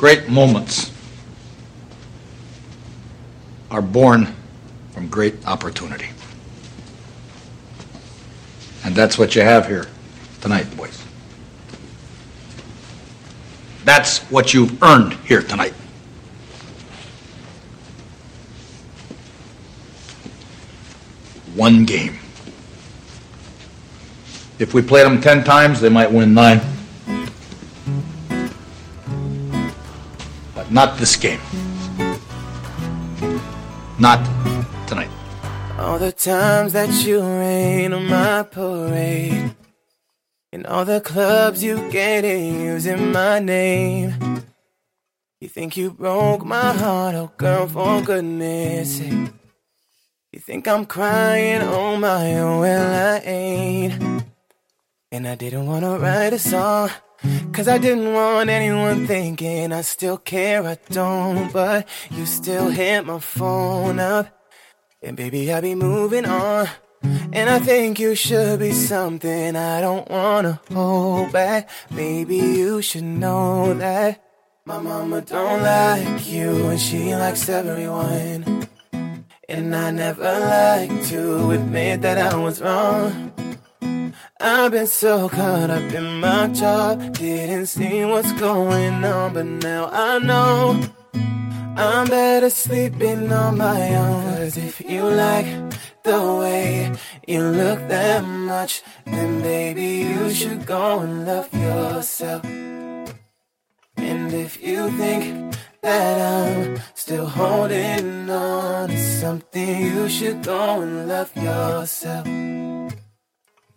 Great moments are born from great opportunity. And that's what you have here tonight, boys. That's what you've earned here tonight. One game. If we played them 10 times, they might win nine. Not this game. Not tonight. All the times that you rain on my parade. And all the clubs you get in using my name. You think you broke my heart, oh girl, for goodness sake. You think I'm crying on my own, well, I ain't. And I didn't wanna write a song, cause I didn't want anyone thinking I still care, I don't. But you still hit my phone up, and baby, I'll be moving on. And I think you should be something I don't wanna hold back. Maybe you should know that my mama don't like you and she likes everyone. And I never like to admit that I was wrong. I've been so caught up in my job, didn't see what's going on, but now I know. I'm better sleeping on my own. Cause if you like the way you look that much, then baby you should go and love yourself. And if you think that I'm still holding on to something, you should go and love yourself.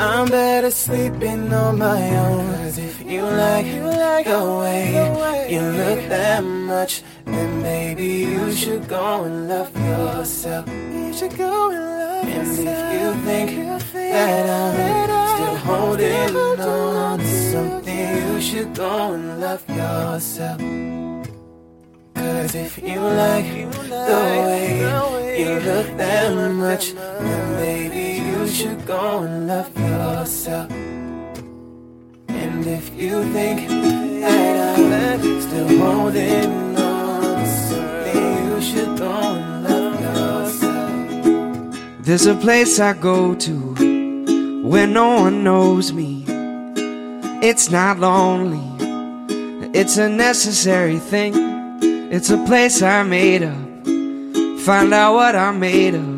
I'm better sleeping on my own. Cause if you like, you like the way you look that much, then maybe you should go and love yourself. You should go and love yourself. And if you think that I'm still holding on to something, you should go and love yourself. Cause if you like the way you look that much, then maybe you should go and love yourself. And if you think that I'm still holding on something, you should go and love yourself. There's a place I go to where no one knows me. It's not lonely, it's a necessary thing. It's a place I made up. Find out what I'm made of.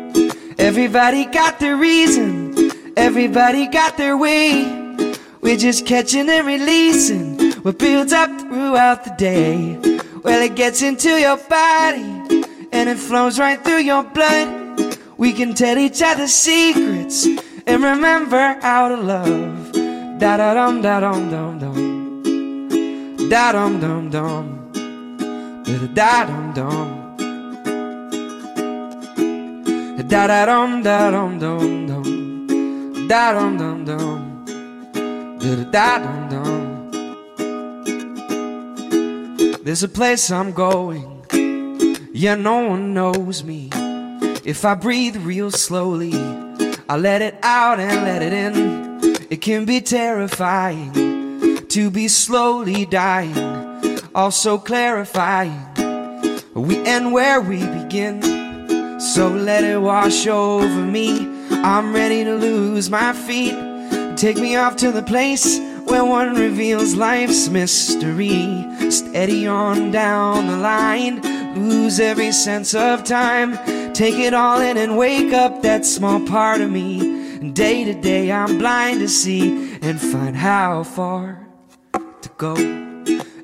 Everybody got their reason, everybody got their way. We're just catching and releasing what builds up throughout the day. Well, it gets into your body and it flows right through your blood. We can tell each other secrets and remember how to love. Da da dum da dum dum dum da dum dum dum, da dum dum, da da dum da dum dum dum, da dum dum dum, da dum dum. There's a place I'm going. Yeah, no one knows me. If I breathe real slowly, I let it out and let it in. It can be terrifying to be slowly dying, also clarifying. We end where we begin. So let it wash over me. I'm ready to lose my feet. Take me off to the place where one reveals life's mystery. Steady on down the line, lose every sense of time. Take it all in and wake up that small part of me. Day to day, I'm blind to see and find how far to go.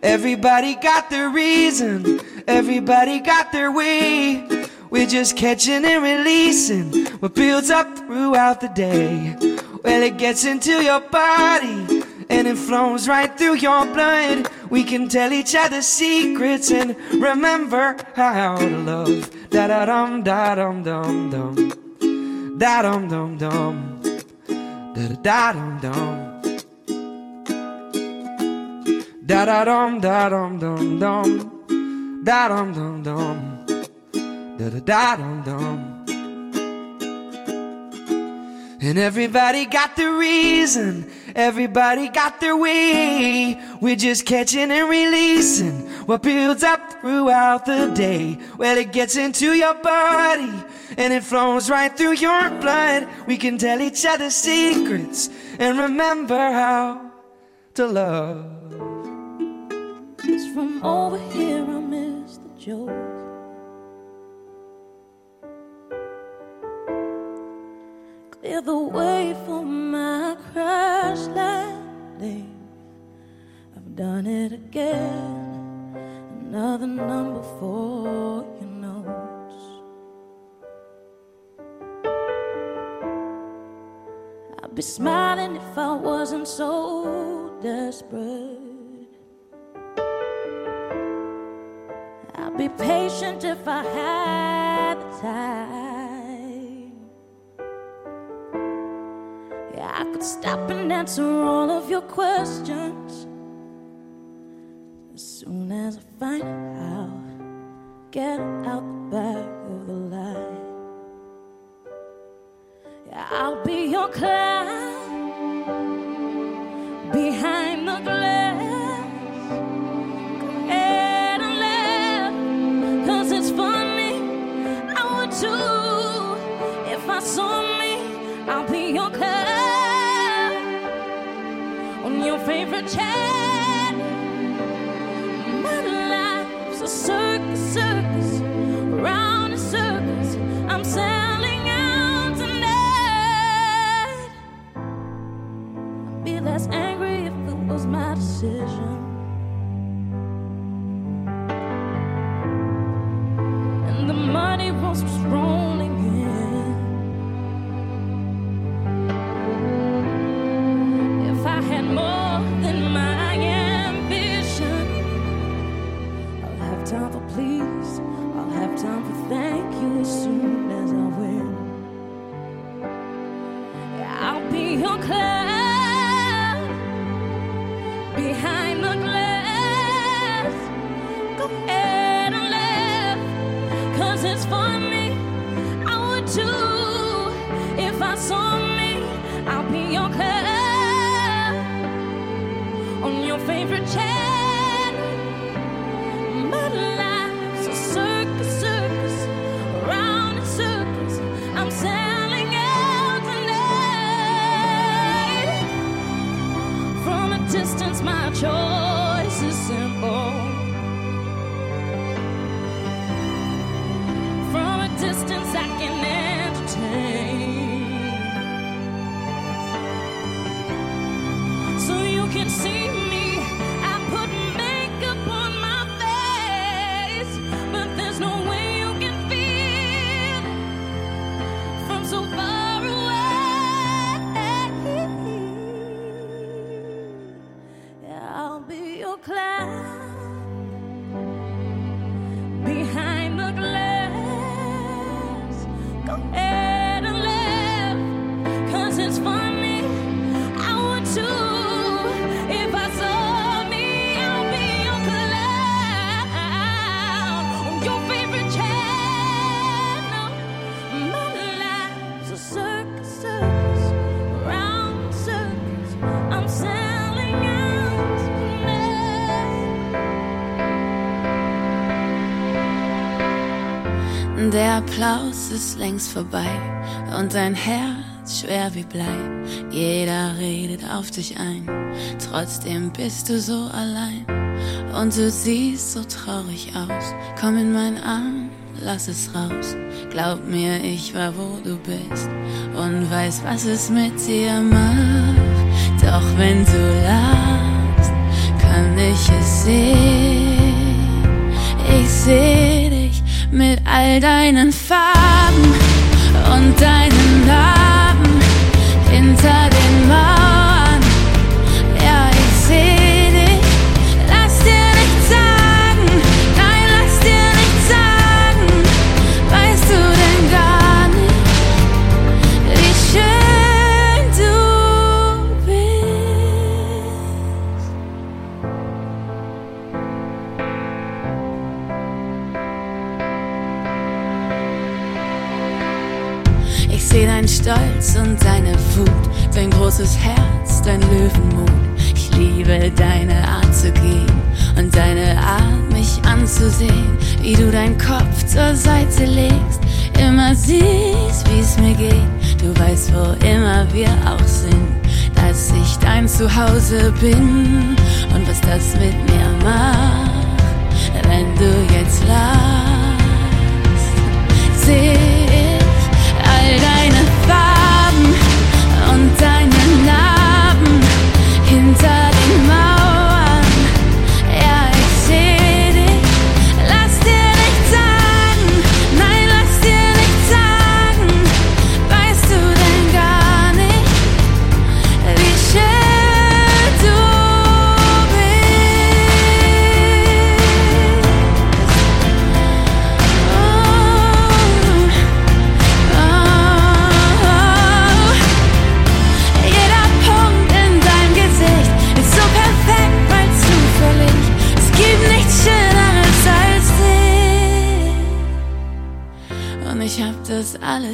Everybody got their reason, everybody got their way. We're just catching and releasing what builds up throughout the day. Well, it gets into your body and it flows right through your blood. We can tell each other secrets and remember how to love. Da da dum da dum dum dum. Da dum dum dum. Da da dum dum. Da da dum da dum dum dum. Da dum dum dum. Da da da dum dum. And everybody got the reason, everybody got their way. We're just catching and releasing what builds up throughout the day. Well, it gets into your body and it flows right through your blood. We can tell each other secrets and remember how to love. Cause from over here I miss the joke. Clear the way for my crash landing. I've done it again. Another number for your notes. I'd be smiling if I wasn't so desperate. I'd be patient if I had the time. Stop and answer all of your questions as soon as I find out. Get out the back of the line. Yeah, I'll be your clown My life's a circus, circus, round. I'm selling out tonight. I'd be less angry if it was my decision. And the money was rolling ist längst vorbei und dein Herz schwer wie Blei. Jeder redet auf dich ein, trotzdem bist du so allein. Und du siehst so traurig aus. Komm in meinen Arm, lass es raus. Glaub mir, ich war wo du bist und weiß, was es mit dir macht. Doch wenn du lachst, kann ich es sehen. Ich seh mit all deinen Farben und deinen Narben hinter den Mauern. Stolz und deine Wut, dein großes Herz, dein Löwenmut. Ich liebe deine Art zu gehen und deine Art, mich anzusehen, wie du deinen Kopf zur Seite legst, immer siehst, wie's mir geht. Du weißt, wo immer wir auch sind, dass ich dein Zuhause bin und was das mit mir macht, wenn du jetzt lachst. Seh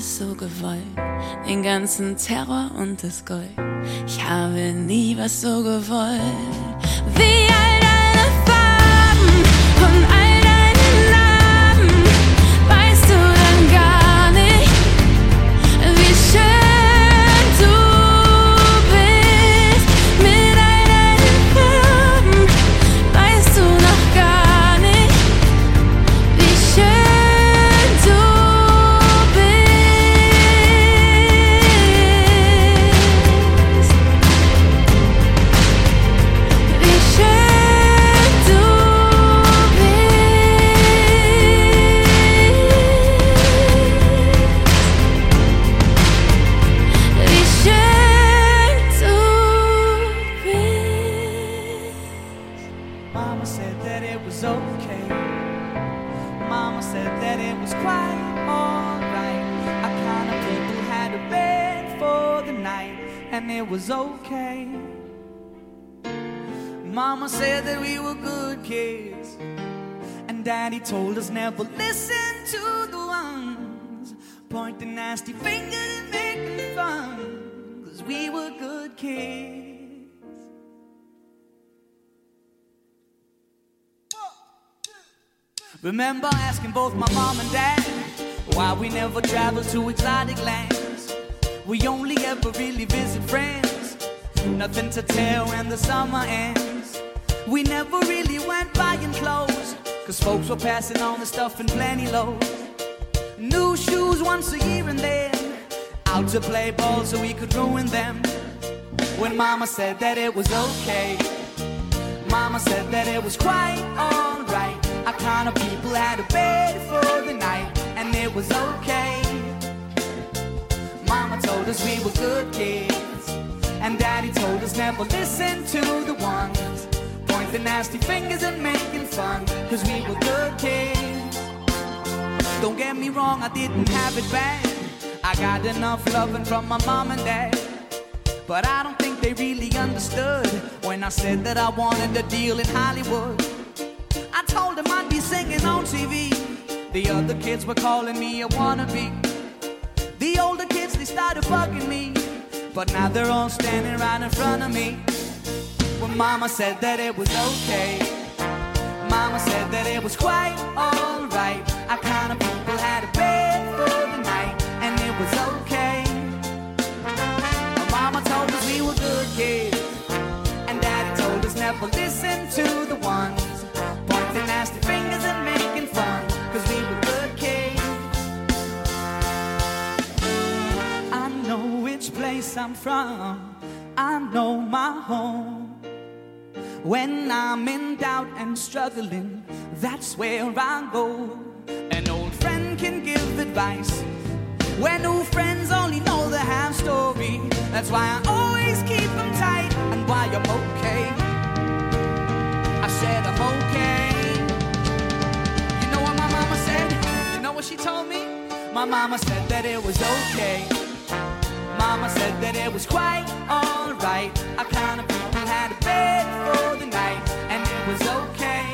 alles so gewollt. Den ganzen Terror und das Gold. Ich habe nie was so gewollt. Wie Remember asking both my mom and dad why we never traveled to exotic lands. We only ever really visit friends. Nothing to tell when the summer ends. We never really went buying clothes, cause folks were passing on the stuff in plenty loads. New shoes once a year and then out to play ball so we could ruin them. When mama said that it was okay. Mama said that it was quite alright. Kind of people had a bed for the night, and it was okay. Mama told us we were good kids, and Daddy told us never listen to the ones pointing nasty fingers and making fun, cause we were good kids. Don't get me wrong, I didn't have it bad. I got enough loving from my mom and dad. But I don't think they really understood when I said that I wanted a deal in Hollywood. I told them I'd be singing on TV. The other kids were calling me a wannabe. The older kids, they started bugging me. But now they're all standing right in front of me. When mama said that it was okay. Mama said that it was quite alright. Our kind of people had a I'm from, I know my home. When I'm in doubt and struggling, that's where I go. An old friend can give advice. When new friends only know the half story, that's why I always keep them tight and why I'm okay. I said I'm okay. You know what my mama said? You know what she told me? My mama said that it was okay. Mama said that it was quite alright. I kind of people had a bed for the night, and it was okay.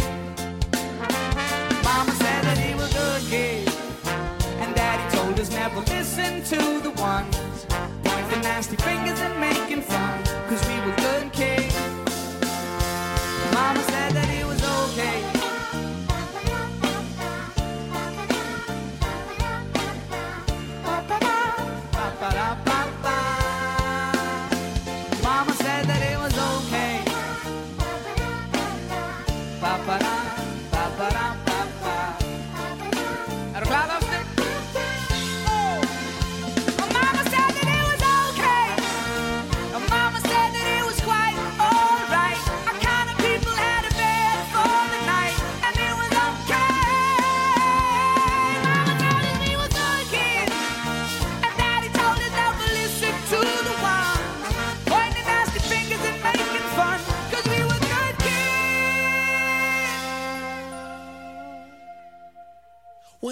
Mama said that he was a good kid, and Daddy told us never listen to the ones pointing nasty fingers and making fun, cause we were good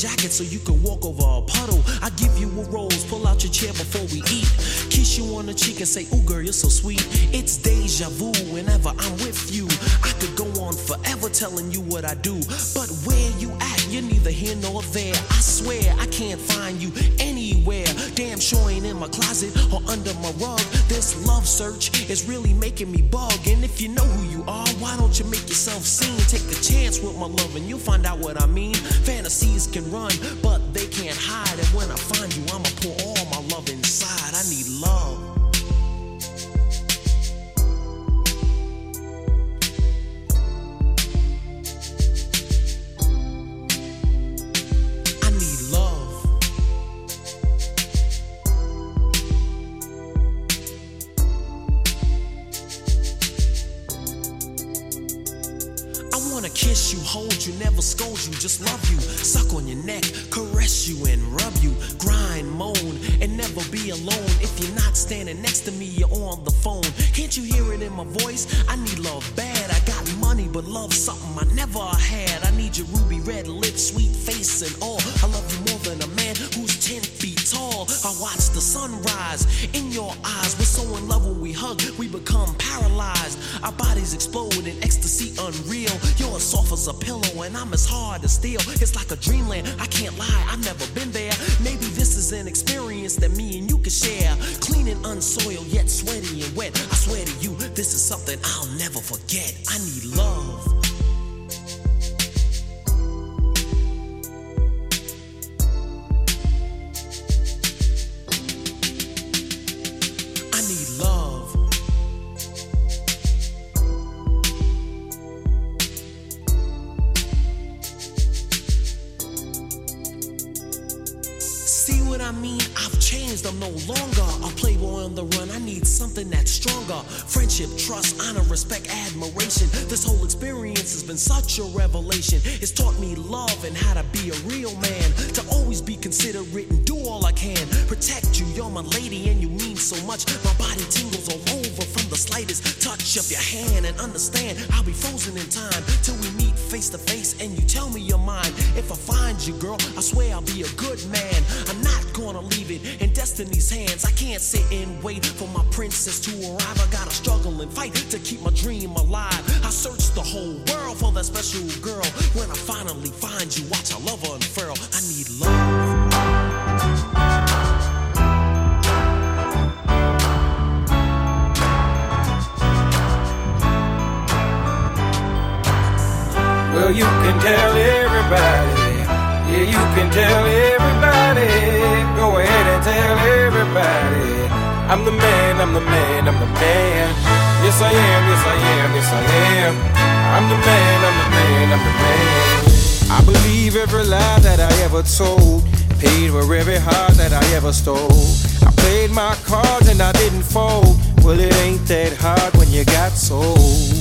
Jacket so you can walk over a puddle. I give you a rose, pull out your chair before we eat. Kiss you on the cheek and say, Ooh, girl, you're so sweet. It's deja vu whenever I'm with you. I could go on forever telling you what I do. But where you at, you're neither here nor there. I swear I can't find you anywhere. Damn sure ain't in my closet or under my rug. This love search is really making me bug. And if you know who you are, why don't you make yourself seen? Take a chance with my love and you'll find out what I mean. Fantasies can run, but they can't hide. And when I find you, I'ma pour never scold you, just love you. Suck on your neck, caress you, and rub you. Grind, moan, and never be alone. If you're not standing next to me, you're on the phone. Can't you hear it in my voice? I need love bad. I got money, but love something I never had. I need your ruby red lips, sweet face, and all. I love you more than a man who's 10 feet tall. I watch the sunrise in your eyes. We're so in love when we hug, we become paralyzed. Our bodies explode in ecstasy unreal. You're as soft as a pillow, and I'm as hard as steel. It's like a dreamland. I can't lie, I've never been there. Maybe this is an experience that me and you can share. Clean and unsoiled, yet sweaty and wet. I swear to you, this is something I'll never forget. I need love. Something that's stronger. Friendship, trust, honor, respect, admiration. This whole experience has been such a revelation. It's taught me love and how to be a real man. To always be considerate and do all I can. Protect you, you're my lady and you mean so much. My body tingles touch of your hand. And understand, I'll be frozen in time till we meet face to face and you tell me your mind. If I find you, girl, I swear I'll be a good man. I'm not gonna leave it in destiny's hands. I can't sit and wait for my princess to arrive. I gotta struggle and fight to keep my dream alive. I search the whole world for that special girl. When I finally find you, watch I love unfurl. I need love. You can tell everybody. Yeah, you can tell everybody. Go ahead and tell everybody. I'm the man, I'm the man, I'm the man. Yes, I am, yes, I am, yes, I am. I'm the man, I'm the man, I'm the man. I believe every lie that I ever told. Paid for every heart that I ever stole. I played my cards and I didn't fold. Well, it ain't that hard when you got sold.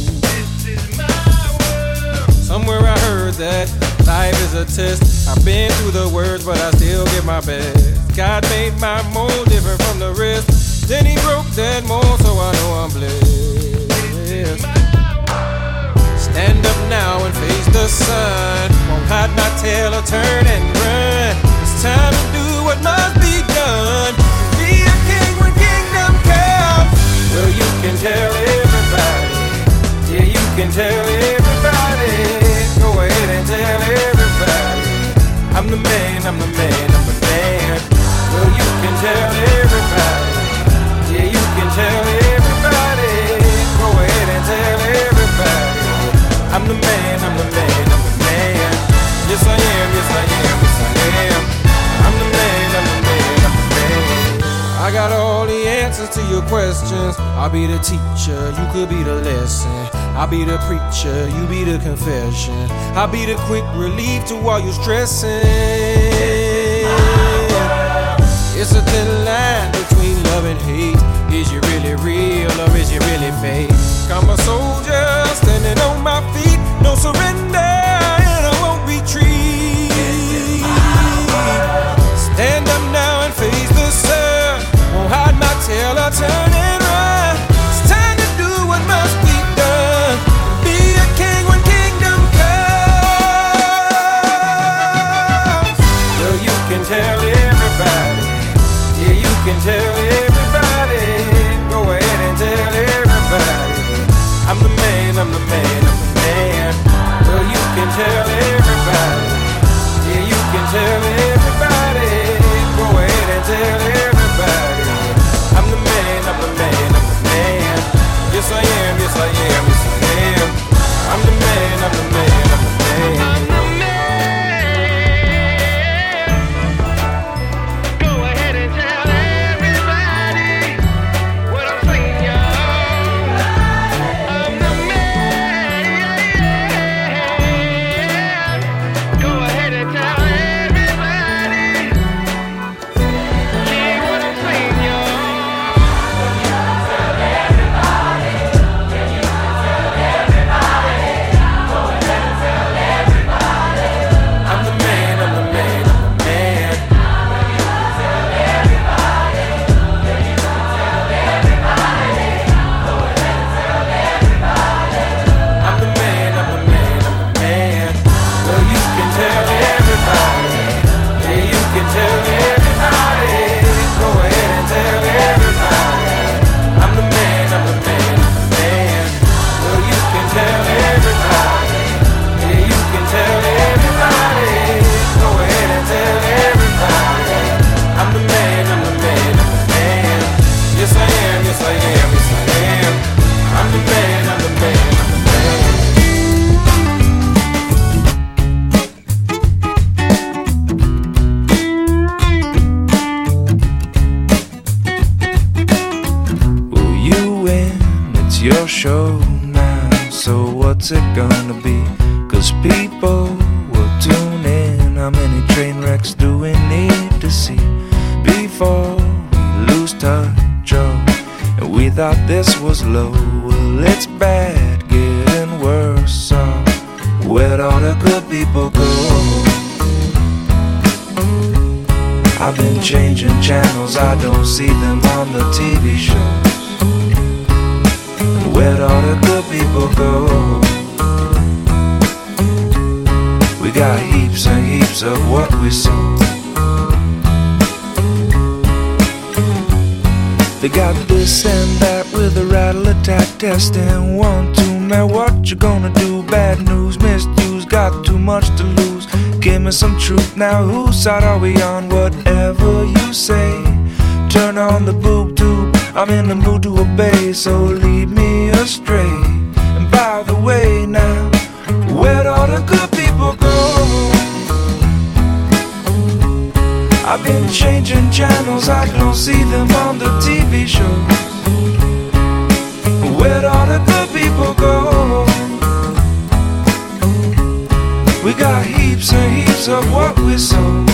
Somewhere I heard that life is a test. I've been through the words, but I still give my best. God made my mold different from the rest. Then he broke that mold, so I know I'm blessed. Stand up now and face the sun. Won't hide my tail or turn and run. It's time to do what must be done. Be a king when kingdom comes. Well, you can tell everybody. Yeah, you can tell everybody. Tell everybody. I'm the man, I'm the man, I'm the man. Well, you can tell everybody. Yeah, you can tell everybody. Go ahead and tell everybody. I'm the man, I'm the man, I'm the man. Yes, I am, yes, I am, yes, I am. I'm the man, I'm the man, I'm the man. I got all answers to your questions. I'll be the teacher, you could be the lesson. I'll be the preacher, you be the confession. I'll be the quick relief to all your stressing. It's a thin line between love and hate. Is you really real or is you really fake? I'm a soldier standing on my feet, thought this was low. Well, it's bad, getting worse. So, where'd all the good people go? I've been changing channels, I don't see them on the TV shows. Where'd all the good people go? We got heaps and heaps of what we sold. They got this and that with a rattle attack test and one two. man, what you gonna do? Bad news, misuse, got too much to lose. Give me some truth now. Whose side are we on? Whatever you say, turn on the boob tube. I'm in the mood to obey, so lead me astray. And by the way, now, where'd all the good changing channels, I don't see them on the TV show. Where all the good people go? We got heaps and heaps of what we sow.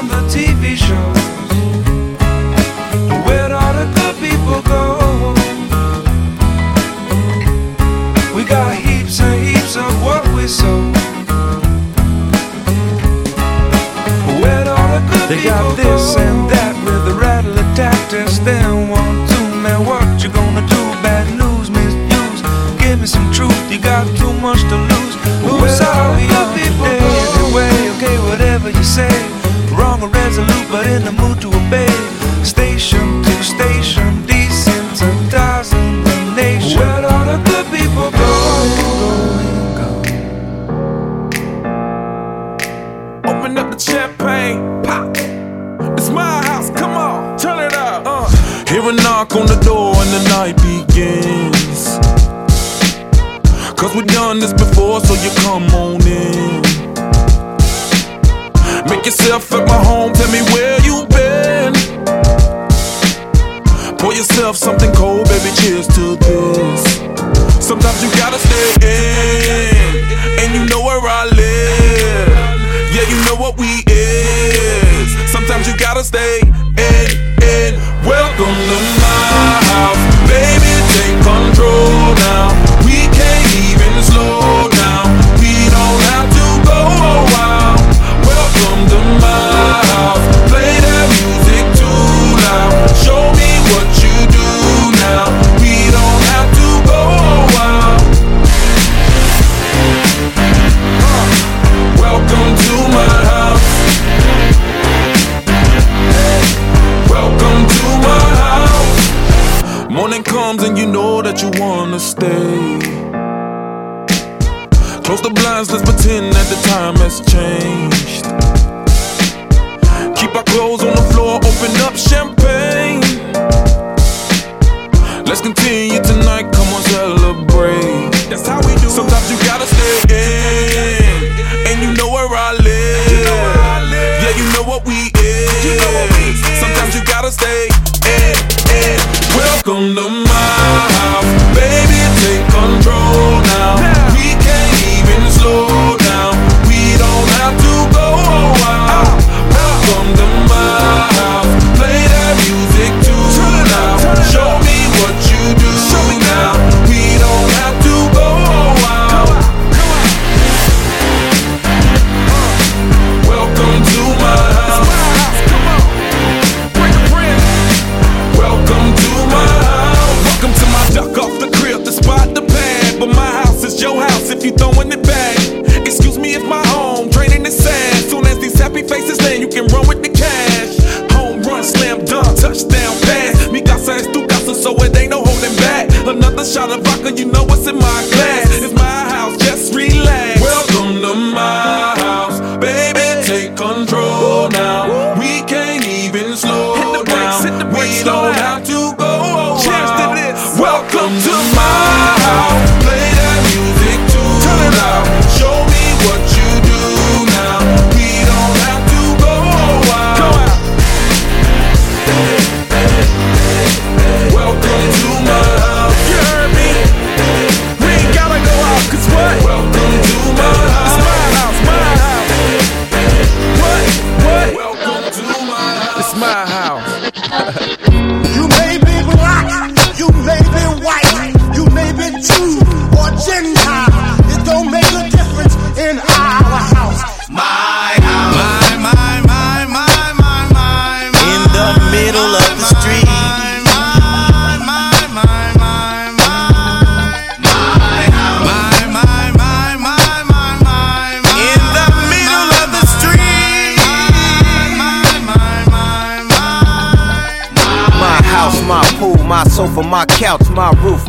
on the TV shows. Where all the good people go? We got heaps and heaps of what we sow. Where all the good they people go? They got this and that. in the mood to what we is. Sometimes you gotta tomorrow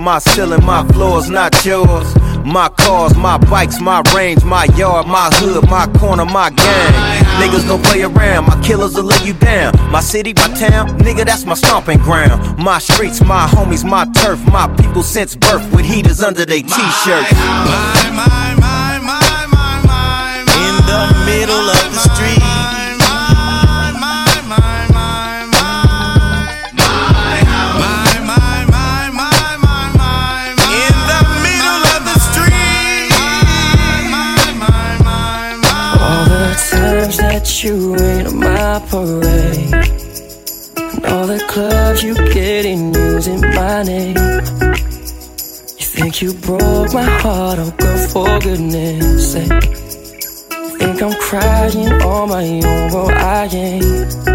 my ceiling, my floors, not yours. My cars, my bikes, my range, my yard, my hood, my corner, my gang. Niggas don't play around, my killers will lay you down. My city, my town, nigga, that's my stomping ground. My streets, my homies, my turf, my people since birth with heaters under their t-shirts. my, my, my, my, You broke my heart, oh girl, for goodness sake. Think I'm crying on my own, well, I ain't.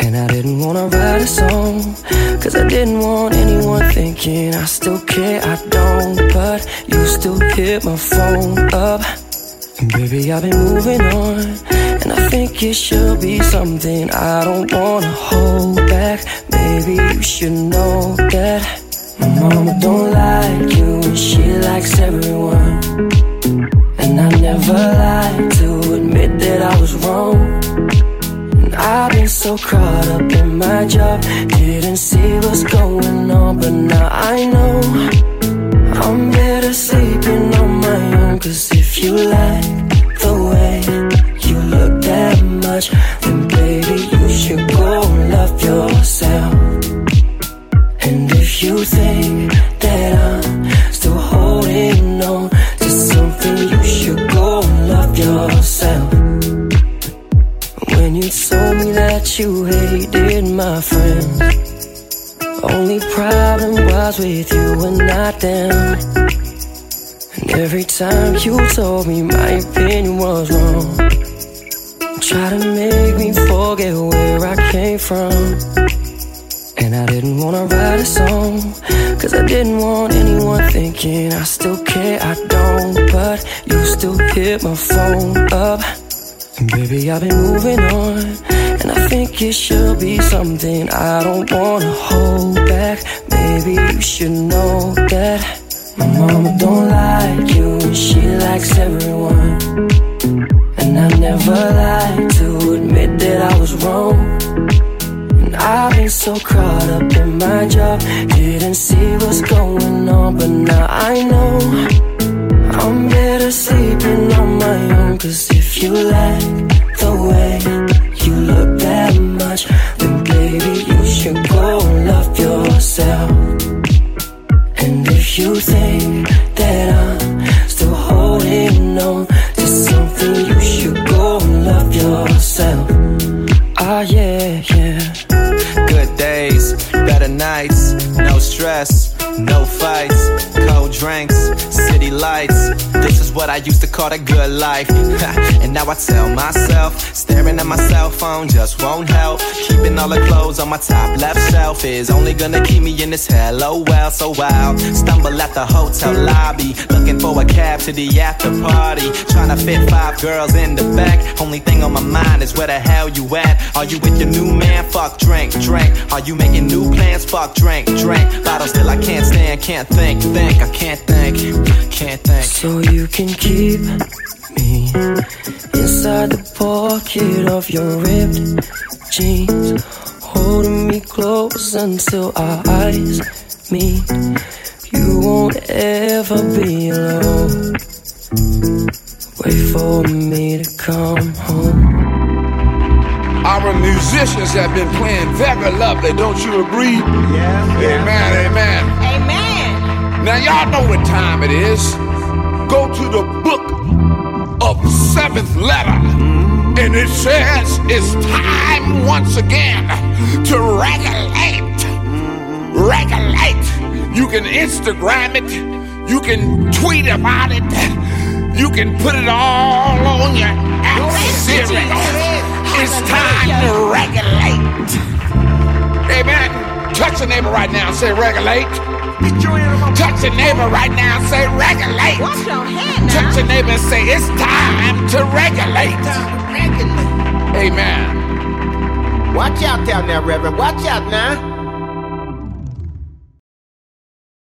And I didn't wanna write a song, cause I didn't want anyone thinking I still care, I don't. But you still hit my phone up. And baby, I've been moving on, and I think it should be something I don't wanna hold back. Maybe you should know that mama don't like you, she likes everyone. And I never lied to admit that I was wrong. And I've been so caught up in my job, didn't see what's going on, but now I know. I'm better sleeping and them. And every time you told me my opinion was wrong, try to make me forget where I came from. And I didn't wanna write a song, cause I didn't want anyone thinking I still care, I don't. But you still hit my phone up. And baby, I've been moving on. And I think it should be something I don't wanna hold back. Maybe you should know that my mama don't like you she likes everyone. And I never lied to admit that I was wrong. And I've been so caught up in my job, didn't see what's going on, but now I know. I'm better sleeping on my own Cause if you like the way you look that much Then baby you should go and love yourself you think that I'm still holding on To something? You should go and love yourself. Ah yeah, yeah. Good days, better nights, no stress, no fights, cold drinks, city lights. What I used to call the good life. and now I tell myself, staring at my cell phone just won't help. Keeping all the clothes on my top left shelf is only gonna keep me in this hello well. So I'll stumble at the hotel lobby, looking for a cab to the after party. Trying to fit five girls in the back. Only thing on my mind is where the hell you at? Are you with your new man? Fuck, drink, drink. Are you making new plans? Fuck, drink, drink. Bottle still I can't stand, can't think, think. I can't think, can't think. So you can keep me inside the pocket of your ripped jeans, holding me close until our eyes meet. You won't ever be alone. Wait for me to come home. Our musicians have been playing very lovely, don't you agree? Yeah. Amen, amen. Amen. Now, y'all know what time it is. Go to the book of seventh letter, and it says it's time once again to regulate. Regulate. You can Instagram it, you can tweet about it, you can put it all on your app. It's time to regulate. Amen. Touch a neighbor right now and say regulate. Touch your neighbor right now and say regulate. Wash your hand now. Touch a neighbor and say it's time to regulate. Amen. Watch out down there, Reverend. Watch out now.